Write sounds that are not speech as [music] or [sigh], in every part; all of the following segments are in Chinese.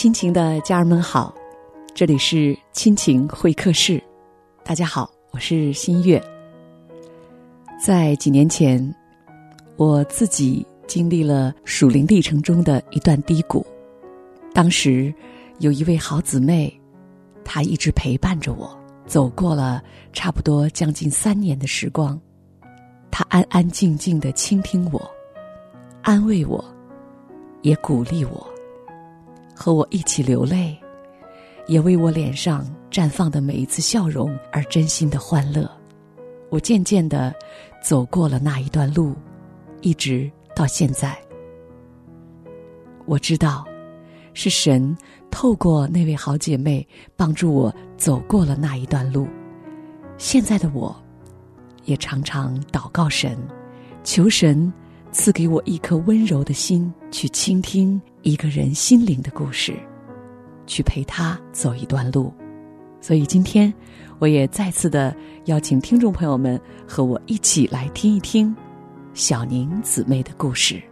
亲情的家人们好，这里是亲情会客室。大家好，我是新月。在几年前，我自己经历了属灵历程中的一段低谷。当时有一位好姊妹，她一直陪伴着我，走过了差不多将近三年的时光。她安安静静的倾听我，安慰我，也鼓励我。和我一起流泪，也为我脸上绽放的每一次笑容而真心的欢乐。我渐渐的走过了那一段路，一直到现在。我知道，是神透过那位好姐妹帮助我走过了那一段路。现在的我，也常常祷告神，求神赐给我一颗温柔的心，去倾听。一个人心灵的故事，去陪他走一段路。所以今天，我也再次的邀请听众朋友们和我一起来听一听小宁姊妹的故事。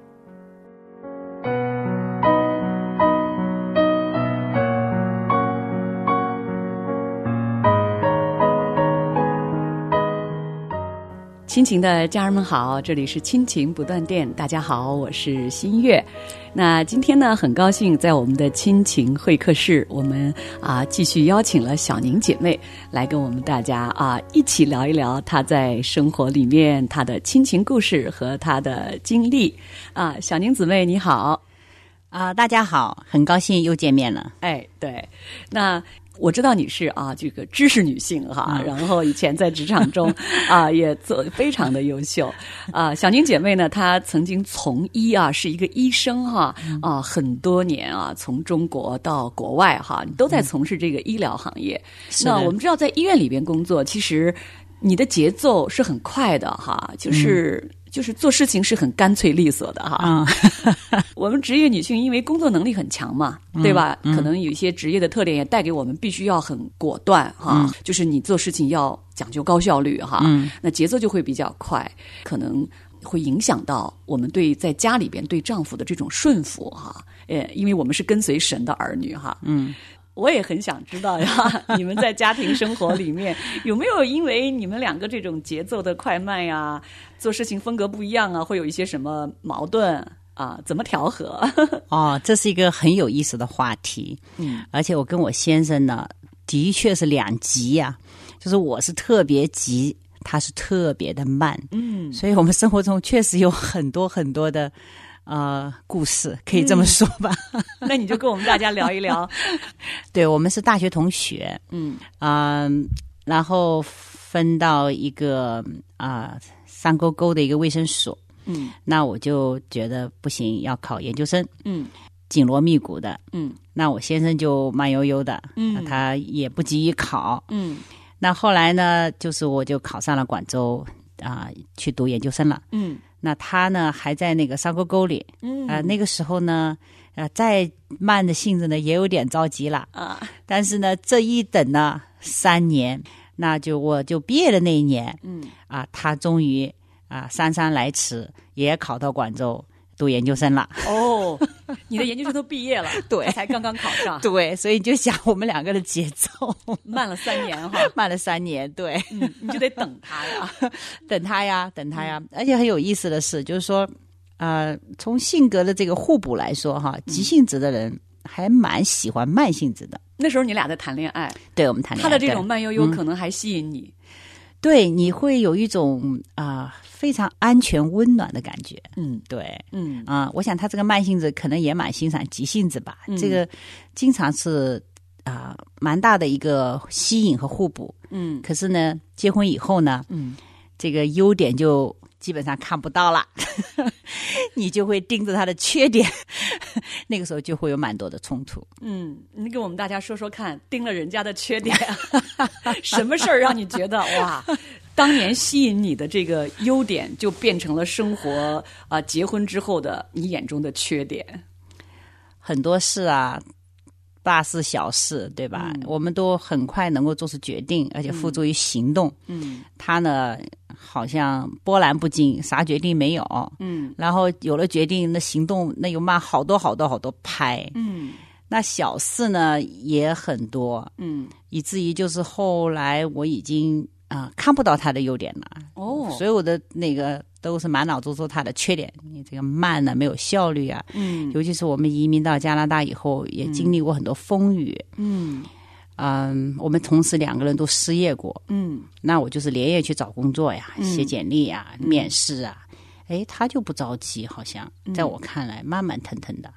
亲情的家人们好，这里是亲情不断电。大家好，我是新月。那今天呢，很高兴在我们的亲情会客室，我们啊继续邀请了小宁姐妹来跟我们大家啊一起聊一聊她在生活里面她的亲情故事和她的经历啊。小宁姊妹你好啊，大家好，很高兴又见面了。哎，对，那。我知道你是啊，这个知识女性哈，然后以前在职场中 [laughs] 啊也做非常的优秀啊。小宁姐妹呢，她曾经从医啊，是一个医生哈啊，很多年啊，从中国到国外哈，你都在从事这个医疗行业。那我们知道，在医院里边工作，其实你的节奏是很快的哈，就是。就是做事情是很干脆利索的哈。[laughs] 我们职业女性因为工作能力很强嘛，对吧？可能有一些职业的特点也带给我们，必须要很果断哈。就是你做事情要讲究高效率哈。那节奏就会比较快，可能会影响到我们对在家里边对丈夫的这种顺服哈。呃，因为我们是跟随神的儿女哈。嗯。我也很想知道呀，[laughs] 你们在家庭生活里面有没有因为你们两个这种节奏的快慢呀，做事情风格不一样啊，会有一些什么矛盾啊？怎么调和？[laughs] 哦，这是一个很有意思的话题。嗯，而且我跟我先生呢，的确是两极呀，就是我是特别急，他是特别的慢。嗯，所以我们生活中确实有很多很多的。呃，故事可以这么说吧？那你就跟我们大家聊一聊。[laughs] 对我们是大学同学，嗯。啊，然后分到一个啊山沟沟的一个卫生所，嗯，那我就觉得不行，要考研究生，嗯，紧锣密鼓的，嗯，那我先生就慢悠悠的，嗯，他也不急于考，嗯，那后来呢，就是我就考上了广州啊，去读研究生了，嗯。那他呢，还在那个山沟沟里，嗯啊，那个时候呢，呃，再慢的性子呢，也有点着急了啊。但是呢，这一等呢，三年，那就我就毕业的那一年，嗯啊，他终于啊姗姗来迟，也考到广州。读研究生了。哦，你的研究生都毕业了，[laughs] 对，才刚刚考上，对，所以你就想我们两个的节奏。[laughs] 慢了三年哈，[laughs] 慢了三年，对，你就得等他呀，等他呀，等他呀，而且很有意思的是，就是说，呃，从性格的这个互补来说哈，急性子的人还蛮喜欢慢性子的。那时候你俩在谈恋爱，对我们谈恋爱，他的这种慢悠悠可能还吸引你。对，你会有一种啊非常安全温暖的感觉。嗯，对，嗯啊，我想他这个慢性子可能也蛮欣赏急性子吧。这个经常是啊蛮大的一个吸引和互补。嗯，可是呢，结婚以后呢，嗯，这个优点就。基本上看不到了，[laughs] 你就会盯着他的缺点，[laughs] 那个时候就会有蛮多的冲突。嗯，你给我们大家说说看，盯了人家的缺点，[laughs] 什么事儿让你觉得哇，当年吸引你的这个优点，就变成了生活啊，结婚之后的你眼中的缺点？很多事啊，大事小事，对吧？我们都很快能够做出决定，而且付诸于行动。嗯，他呢？好像波澜不惊，啥决定没有。嗯，然后有了决定，那行动那又慢好多好多好多拍。嗯，那小事呢也很多，嗯，以至于就是后来我已经啊、看不到他的优点了。哦，所有的那个都是满脑子都是他的缺点，你这个慢呢，没有效率啊。嗯尤其是我们移民到加拿大以后，也经历过很多风雨。嗯嗯，我们同时两个人都失业过，嗯那我就是连夜去找工作呀，嗯写简历啊，面试啊。哎，他就不着急，好像嗯在我看来慢慢腾腾的。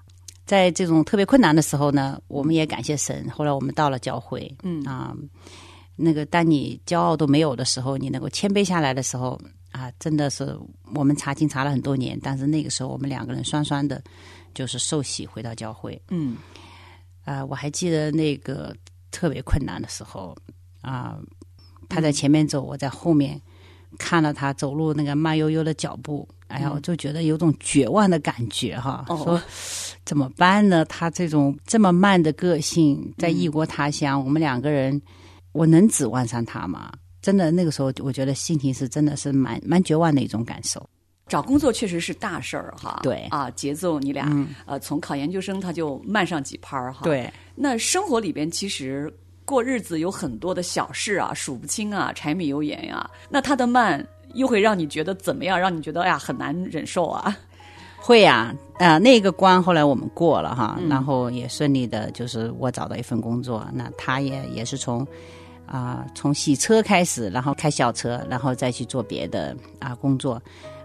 在这种特别困难的时候呢，我们也感谢神。后来我们到了教会，嗯啊，那个当你骄傲都没有的时候，你能够谦卑下来的时候啊，真的是我们查经查了很多年，但是那个时候我们两个人双双的，就是受洗回到教会。嗯啊，我还记得那个特别困难的时候啊，他在前面走，我在后面看了他走路那个慢悠悠的脚步，哎呀，我就觉得有种绝望的感觉哈。哦说怎么办呢？他这种这么慢的个性，在异国他乡，我们两个人，我能指望上他吗？真的，那个时候我觉得心情是真的是蛮蛮绝望的一种感受。找工作确实是大事儿哈。对啊，节奏你俩、嗯呃从考研究生他就慢上几拍儿哈。，对，那生活里边其实过日子有很多的小事啊，数不清啊，柴米油盐呀、那他的慢又会让你觉得怎么样？让你觉得哎呀很难忍受啊。会呀、啊，那个关后来我们过了哈，嗯然后也顺利的，就是我找到一份工作，那他也也是从啊、从洗车开始，然后开小车，然后再去做别的啊工作，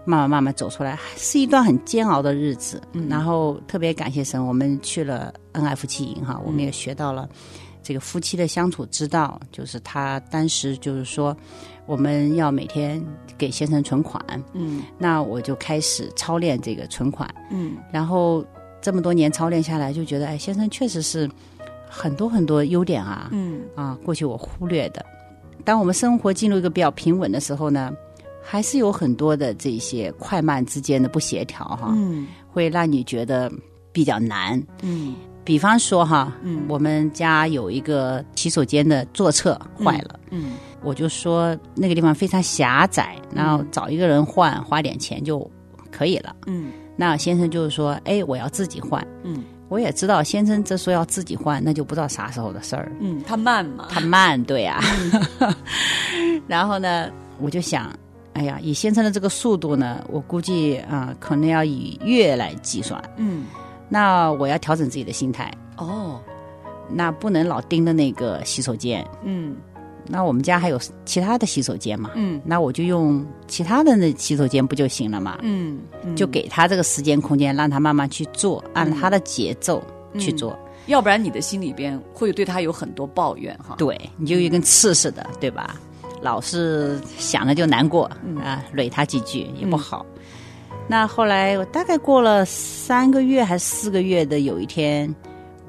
慢慢慢慢走出来，是一段很煎熬的日子。然后特别感谢神，我们去了 NF 七营哈，我们也学到了这个夫妻的相处之道，就是他当时就是说我们要每天给先生存款，嗯。那我就开始操练这个存款，嗯。然后这么多年操练下来，就觉得哎，先生确实是很多很多优点啊，嗯啊，过去我忽略的。当我们生活进入一个比较平稳的时候呢，还是有很多的这些快慢之间的不协调哈，嗯会让你觉得比较难。嗯比方说哈，嗯我们家有一个洗手间的坐厕坏了。嗯我就说那个地方非常狭窄，然后找一个人换，花点钱就可以了。嗯那先生就是说，哎，我要自己换。嗯我也知道先生这说要自己换，那就不知道啥时候的事儿。嗯，他慢嘛，他慢，对呀、[laughs] 然后呢，我就想，哎呀，以先生的这个速度呢，我估计啊、可能要以月来计算。嗯。那我要调整自己的心态，哦。那不能老盯着那个洗手间。嗯那我们家还有其他的洗手间嘛？嗯那我就用其他的那洗手间不就行了嘛？嗯，就给他这个时间空间，让他慢慢去做，按他的节奏去做。要不然你的心里边会对他有很多抱怨哈。对，你就一根刺似的，对吧？老是想着就难过、啊，怼他几句也不好。那后来我大概过了三个月还是四个月的有一天，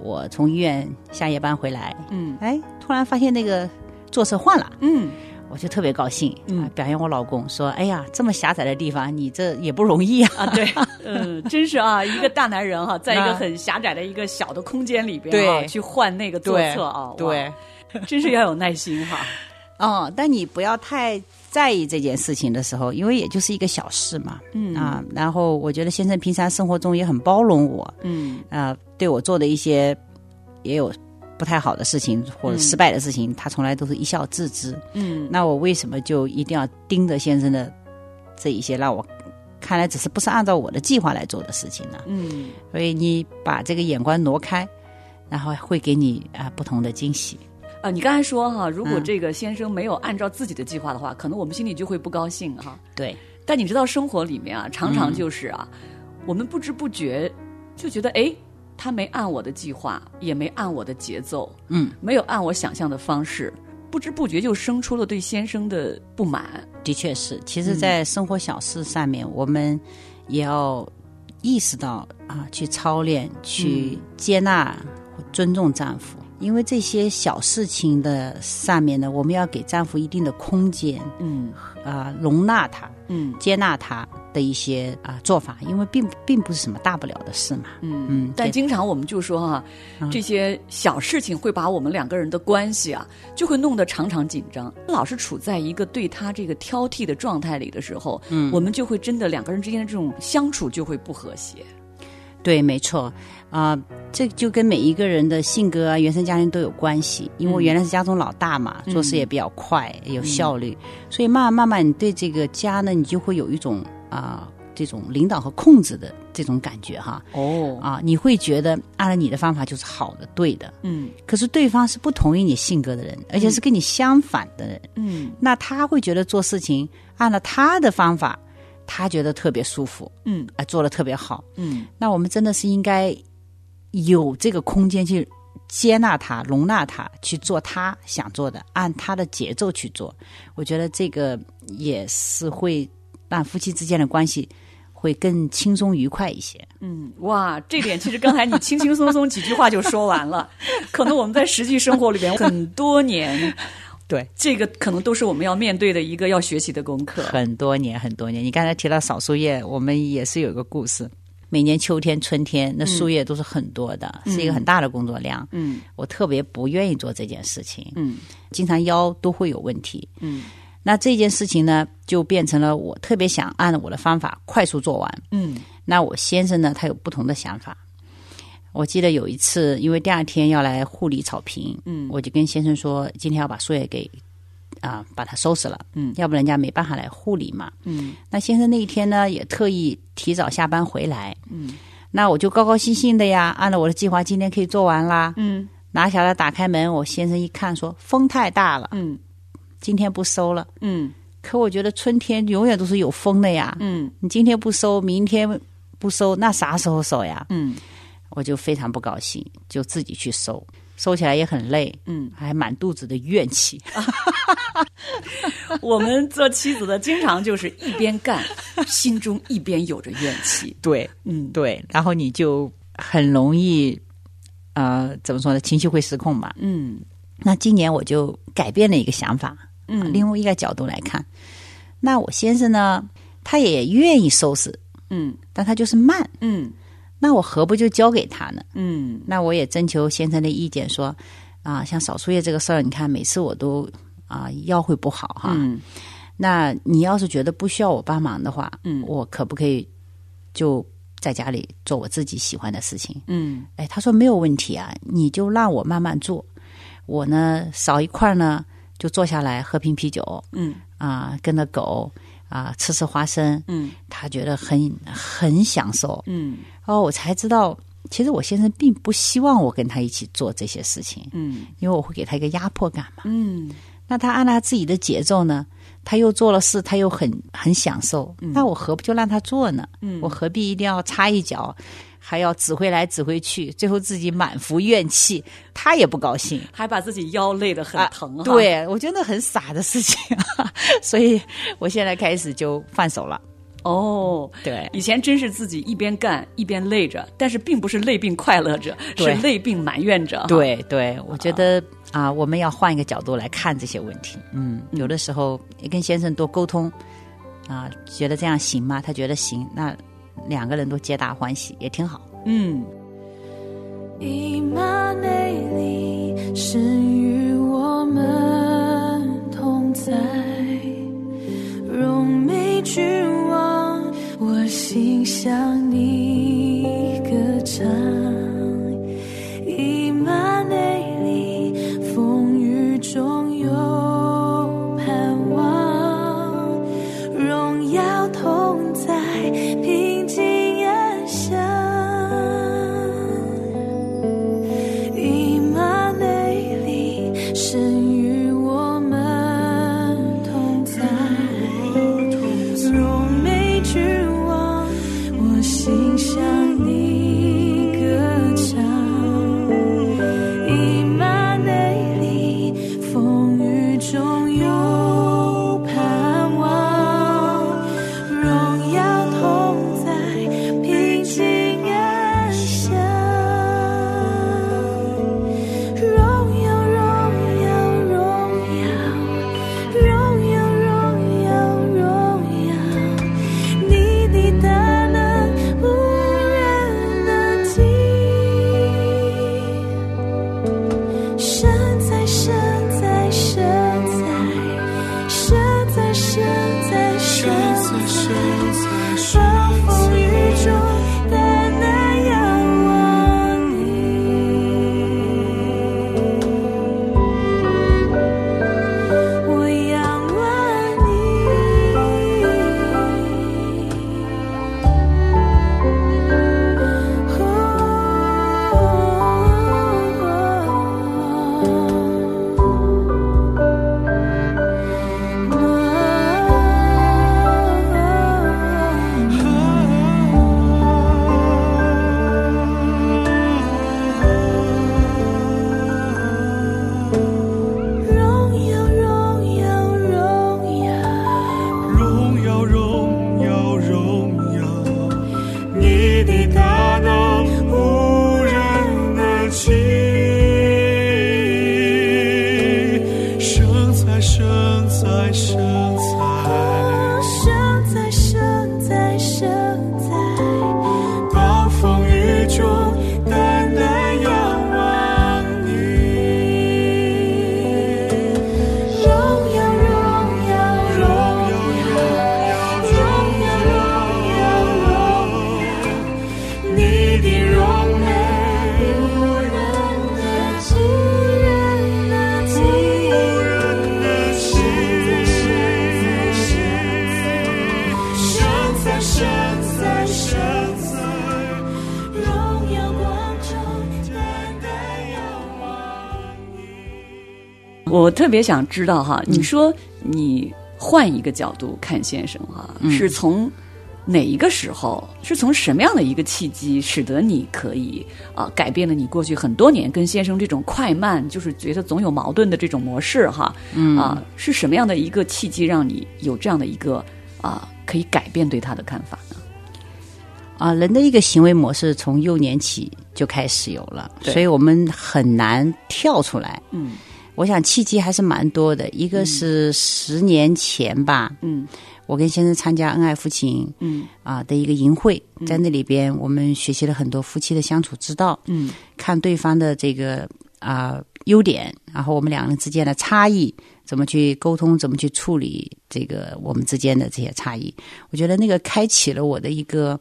我从医院下夜班回来，嗯哎，突然发现那个座车换了。嗯。我就特别高兴，嗯。啊，表扬我老公说：“哎呀，这么狭窄的地方，你这也不容易啊。啊，对，嗯，真是啊，[laughs] 一个大男人哈、在一个很狭窄的一个小的空间里边对。啊，去换那个座侧啊，对，[laughs] 真是要有耐心哈。[laughs] 哦，但你不要太在意这件事情的时候，因为也就是一个小事嘛，嗯。啊，然后我觉得先生平常生活中也很包容我，嗯。啊，对我做的一些也有不太好的事情或者失败的事情，他从来都是一笑置之。嗯那我为什么就一定要盯着先生的这一些让我看来只是不是按照我的计划来做的事情呢？嗯所以你把这个眼光挪开，然后会给你啊不同的惊喜。啊，你刚才说哈，如果嗯这个先生没有按照自己的计划的话，可能我们心里就会不高兴哈。对，但你知道，生活里面啊，常常就是啊，我们不知不觉就觉得，哎，他没按我的计划，也没按我的节奏，嗯，没有按我想象的方式，不知不觉就生出了对先生的不满。的确是。其实，在生活小事上面，我们也要意识到啊，去操练，去接纳、尊重丈夫。因为这些小事情的上面呢，我们要给丈夫一定的空间，嗯啊，容纳他，嗯接纳他的一些啊做法，因为并并不是什么大不了的事嘛。嗯嗯但经常我们就说哈、这些小事情会把我们两个人的关系啊，就会弄得常常紧张，老是处在一个对他这个挑剔的状态里的时候，嗯，我们就会真的两个人之间的这种相处就会不和谐。对，没错。啊、这就跟每一个人的性格啊、原生家庭都有关系。因为我原来是家中老大嘛，做事也比较快，有效率，所以慢慢慢慢，你对这个家呢，你就会有一种啊、这种领导和控制的这种感觉哈。哦，啊，你会觉得按照你的方法就是好的、对的，嗯。可是对方是不同意你性格的人，而且是跟你相反的人，嗯。那他会觉得做事情按照他的方法，他觉得特别舒服，嗯。啊，做的特别好。嗯。那我们真的是应该有这个空间去接纳他、容纳他，去做他想做的，按他的节奏去做。我觉得这个也是会让夫妻之间的关系会更轻松愉快一些。嗯，哇，这点其实刚才你轻轻松松几句话就说完了，[laughs] 可能我们在实际生活里边很多年，对，这个可能都是我们要面对的一个要学习的功课。很多年很多年。你刚才提到扫树叶，我们也是有一个故事。每年秋天、春天，那树叶都是很多的，是一个很大的工作量。嗯我特别不愿意做这件事情，嗯经常腰都会有问题。嗯那这件事情呢，就变成了我特别想按我的方法快速做完。嗯那我先生呢，他有不同的想法。我记得有一次，因为第二天要来护理草坪，嗯我就跟先生说，今天要把树叶给啊、把它收拾了，嗯要不人家没办法来护理嘛。嗯那先生那一天呢，也特意提早下班回来，嗯那我就高高兴兴的呀，按照我的计划，今天可以做完啦。嗯拿下来打开门，我先生一看说风太大了，嗯今天不收了。嗯可我觉得春天永远都是有风的呀，嗯你今天不收，明天不收，那啥时候收呀？嗯我就非常不高兴，就自己去收，收起来也很累，嗯，还满肚子的怨气。[laughs] 我们做妻子的经常就是一边干，[laughs] 心中一边有着怨气。对嗯对，然后你就很容易，呃，怎么说呢？情绪会失控嘛。嗯那今年我就改变了一个想法，嗯。另外一个角度来看，那我先生呢，他也愿意收拾，嗯。但他就是慢，嗯。那我何不就交给他呢？嗯。那我也征求先生的意见说，啊，像扫树叶这个事儿，你看每次我都啊腰会不好哈。嗯。那你要是觉得不需要我帮忙的话，嗯。我可不可以就在家里做我自己喜欢的事情？嗯。哎，他说没有问题啊，你就让我慢慢做，我呢少一块呢就坐下来喝瓶啤酒嗯。啊，跟着狗啊吃吃花生，嗯。他觉得很很享受。嗯。哦，我才知道，其实我先生并不希望我跟他一起做这些事情，嗯。因为我会给他一个压迫感嘛。嗯。那他按他自己的节奏呢，他又做了事，他又很很享受，那我何不就让他做呢？嗯。我何必一定要插一脚，还要指挥来指挥去，最后自己满腹怨气，他也不高兴。还把自己腰累得很疼哈。，对，我觉得很傻的事情，[laughs] 所以我现在开始就放手了。哦，对以前真是自己一边干一边累着，但是并不是累并快乐着，是累并埋怨着。，对对，我觉得啊、我们要换一个角度来看这些问题。嗯，有的时候也跟先生多沟通啊、觉得这样行吗？他觉得行，那两个人都皆大欢喜，也挺好。嗯以马内利，神与我们同在，荣美君王，我心向你我特别想知道哈，你说你换一个角度看先生哈，是从哪一个时候，是从什么样的一个契机，使得你可以啊、改变了你过去很多年跟先生这种快慢，就是觉得总有矛盾的这种模式哈，嗯啊，是什么样的一个契机让你有这样的一个啊、可以改变对他的看法呢？啊，人的一个行为模式从幼年起就开始有了，所以我们很难跳出来。嗯我想契机还是蛮多的，一个是十年前吧，嗯。我跟先生参加恩爱夫妻嗯。啊的一个营会，在那里边我们学习了很多夫妻的相处之道，嗯看对方的这个啊、优点，然后我们两人之间的差异，怎么去沟通，怎么去处理这个我们之间的这些差异。我觉得那个开启了我的一个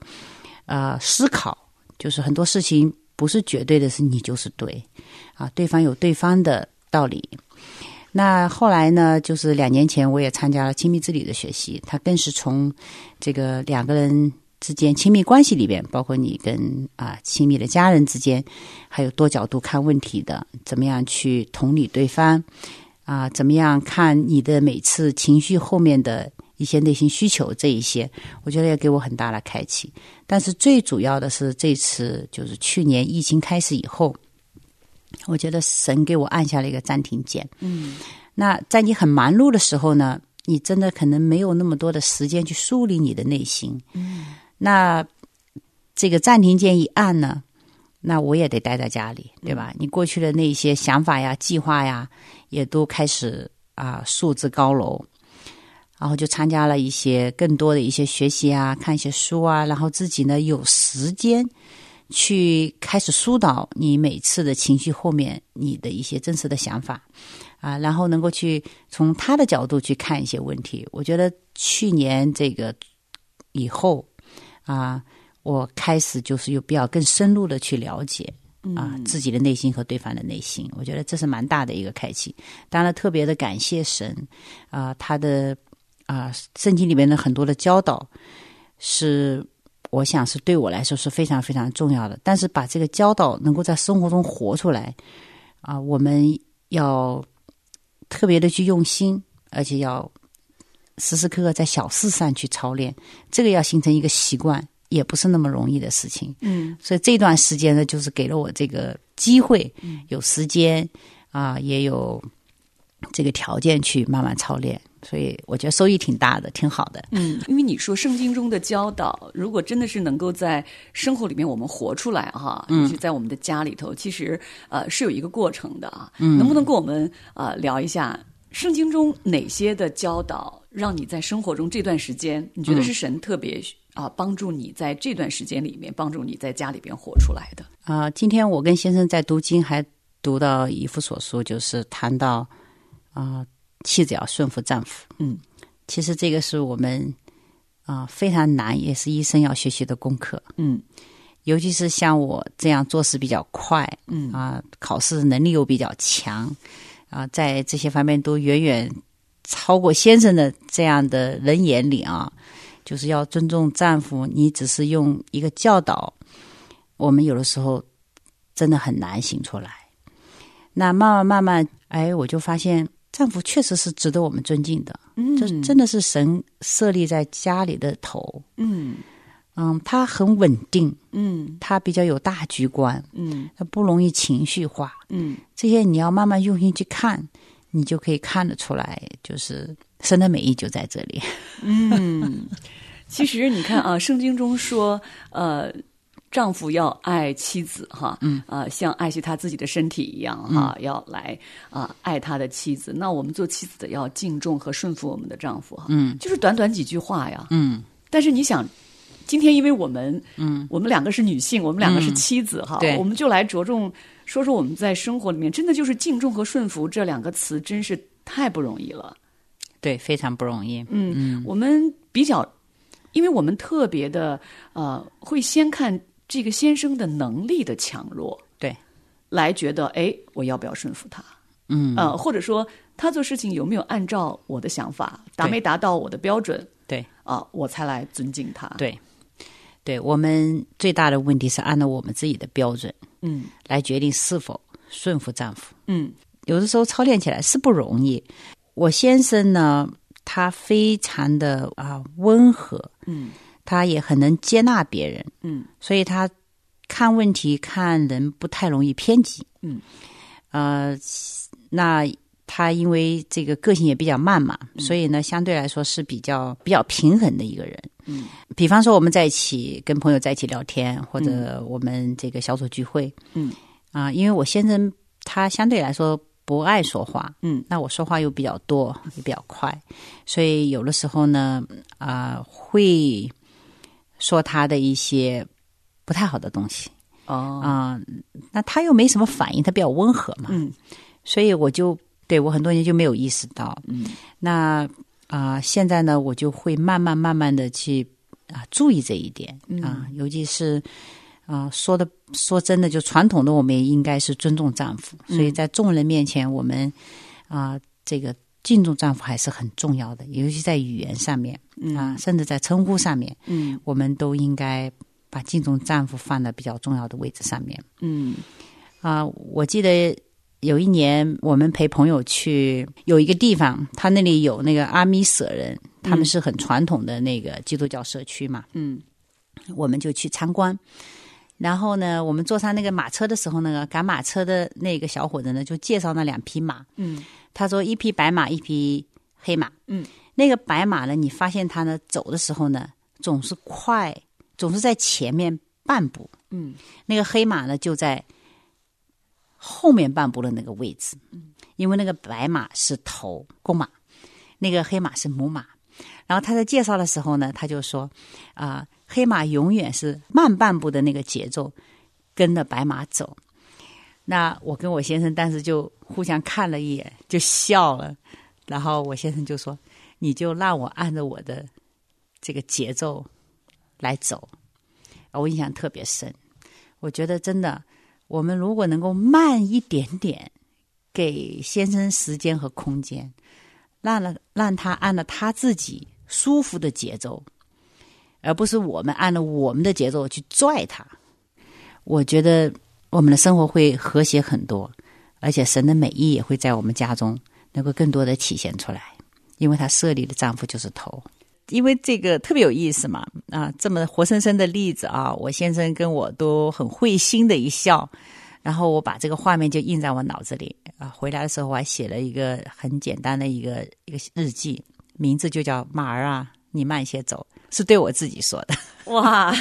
呃思考，就是很多事情不是绝对的是你就是对啊，对方有对方的道理。那后来呢，就是两年前我也参加了亲密之旅的学习，它更是从这个两个人之间亲密关系里边，包括你跟啊、亲密的家人之间，还有多角度看问题的，怎么样去同理对方啊、怎么样看你的每次情绪后面的一些内心需求这一些，我觉得也给我很大的开启。但是最主要的是这次就是去年疫情开始以后，我觉得神给我按下了一个暂停键。嗯那在你很忙碌的时候呢，你真的可能没有那么多的时间去梳理你的内心。嗯那这个暂停键一按呢，那我也得待在家里，对吧？你过去的那些想法呀、计划呀，也都开始啊束之高楼。然后就参加了一些更多的一些学习啊，看一些书啊，然后自己呢有时间去开始疏导你每次的情绪后面你的一些真实的想法啊，然后能够去从他的角度去看一些问题。我觉得去年这个以后啊，我开始就是有必要更深入的去了解啊自己的内心和对方的内心。我觉得这是蛮大的一个开启。当然，特别的感谢神啊，他的啊圣经里面的很多的教导是。我想是对我来说是非常非常重要的，但是把这个教导能够在生活中活出来，啊，我们要特别的去用心，而且要时时刻刻在小事上去操练，这个要形成一个习惯，也不是那么容易的事情。嗯所以这段时间呢，就是给了我这个机会，有时间啊、也有这个条件去慢慢操练，所以我觉得收益挺大的，挺好的。嗯，因为你说圣经中的教导，如果真的是能够在生活里面我们活出来哈，嗯，在我们的家里头，其实呃是有一个过程的啊。嗯，能不能跟我们呃聊一下圣经中哪些的教导，让你在生活中这段时间，你觉得是神特别啊、帮助你在这段时间里面帮助你在家里边活出来的？啊、今天我跟先生在读经，还读到以弗所书，就是谈到啊、妻子要顺服丈夫。嗯，其实这个是我们啊、非常难，也是医生要学习的功课。嗯尤其是像我这样做事比较快，嗯啊、考试能力又比较强，啊、在这些方面都远远超过先生的这样的人眼里啊，就是要尊重丈夫。你只是用一个教导，我们有的时候真的很难行出来。那慢慢慢慢，哎，我就发现丈夫确实是值得我们尊敬的，嗯这真的是神设立在家里的头。嗯嗯，他很稳定，嗯他比较有大局观，嗯他不容易情绪化。嗯这些你要慢慢用心去看，你就可以看得出来，就是神的美意就在这里。[laughs] 嗯，其实你看啊，圣经中说，呃，丈夫要爱妻子哈，嗯，啊、像爱惜他自己的身体一样哈，要来啊、爱他的妻子。那我们做妻子的要敬重和顺服我们的丈夫哈，嗯，就是短短几句话呀，嗯，但是你想。今天，因为我们，嗯，我们两个是女性，我们两个是妻子，哈，对我们就来着重说说我们在生活里面，真的就是敬重和顺服这两个词，真是太不容易了。对，非常不容易。嗯，我们比较，因为我们特别的呃，会先看这个先生的能力的强弱，对，来觉得哎，我要不要顺服他？嗯，呃，或者说他做事情有没有按照我的想法，达没达到我的标准对。啊、我才来尊敬他。，对，对，我们最大的问题是按照我们自己的标准嗯。来决定是否顺服丈夫。嗯。有的时候操练起来是不容易。我先生呢，他非常的啊温和，嗯他也很能接纳别人，嗯。所以他看问题看人不太容易偏激。嗯，呃，那他因为这个个性也比较慢嘛，所以呢，相对来说是比较比较平衡的一个人。嗯，比方说我们在一起跟朋友在一起聊天，或者我们这个小组聚会，嗯。啊、因为我先生他相对来说不爱说话，嗯。那我说话又比较多，也比较快，所以有的时候呢，啊、会说他的一些不太好的东西。哦。啊、那他又没什么反应，他比较温和嘛，嗯。所以我就对我很多年就没有意识到，嗯。那啊、现在呢，我就会慢慢慢慢的去啊、注意这一点。嗯。啊、尤其是啊、说的说真的，就传统的我们也应该是尊重丈夫，嗯。所以在众人面前，我们啊、这个敬重丈夫还是很重要的，尤其在语言上面啊、甚至在称呼上面，嗯我们都应该把敬重丈夫放在比较重要的位置上面。嗯啊、我记得有一年我们陪朋友去有一个地方，他那里有那个阿米舍人，他们是很传统的那个基督教社区嘛，嗯我们就去参观。然后呢，我们坐上那个马车的时候，那个赶马车的那个小伙子呢，就介绍那两匹马。嗯他说，一匹白马，一匹黑马。嗯，那个白马呢，你发现它呢走的时候呢，总是快，总是在前面半步。嗯那个黑马呢，就在后面半步的那个位置，嗯因为那个白马是头公马，那个黑马是母马。然后他在介绍的时候呢，他就说啊、黑马永远是慢半步的那个节奏，跟着白马走。那我跟我先生当时就互相看了一眼，就笑了。然后我先生就说：“你就让我按照我的这个节奏来走。”我印象特别深。我觉得真的，我们如果能够慢一点点，给先生时间和空间，让了让他按照他自己舒服的节奏，而不是我们按照我们的节奏去拽他。我觉得我们的生活会和谐很多，而且神的美意也会在我们家中能够更多的体现出来，因为她设立的丈夫就是头。因为这个特别有意思嘛，啊，这么活生生的例子啊，我先生跟我都很会心的一笑，然后我把这个画面就印在我脑子里啊。回来的时候我还写了一个很简单的一个一个日记，名字就叫“马儿啊，你慢些走”，是对我自己说的。哇，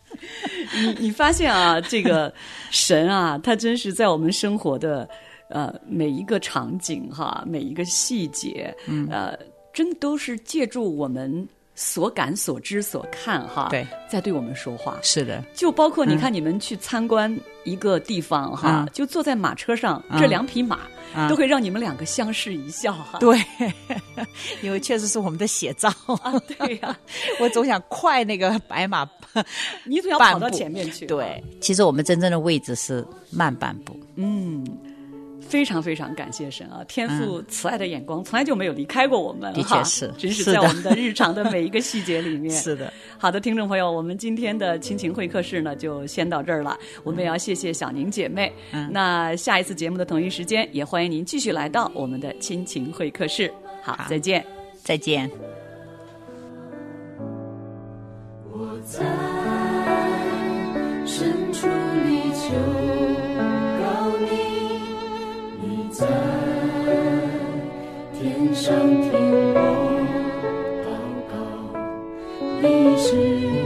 [laughs] 你你发现啊，这个神啊，他真是在我们生活的呃每一个场景哈，每一个细节，嗯，呃，真的都是借助我们所感、所知、所看哈，对，在对我们说话。是的，就包括你看，你们去参观一个地方哈，嗯就坐在马车上，嗯这两匹马、嗯都会让你们两个相视一笑哈。对，[laughs] 因为确实是我们的写照。啊，对呀、[laughs] 我总想快那个白马。你总要跑到前面去。对，其实我们真正的位置是慢半步。嗯，非常非常感谢神啊！天父慈爱的眼光从来就没有离开过我们，的哈确是真是在我们的日常的每一个细节里面。[laughs] 是的，好的，听众朋友，我们今天的亲情会客室呢，就先到这儿了。我们也要谢谢小宁姐妹。嗯那下一次节目的同一时间，也欢迎您继续来到我们的亲情会客室。好，好再见。再见。我在天上听我祷告。你是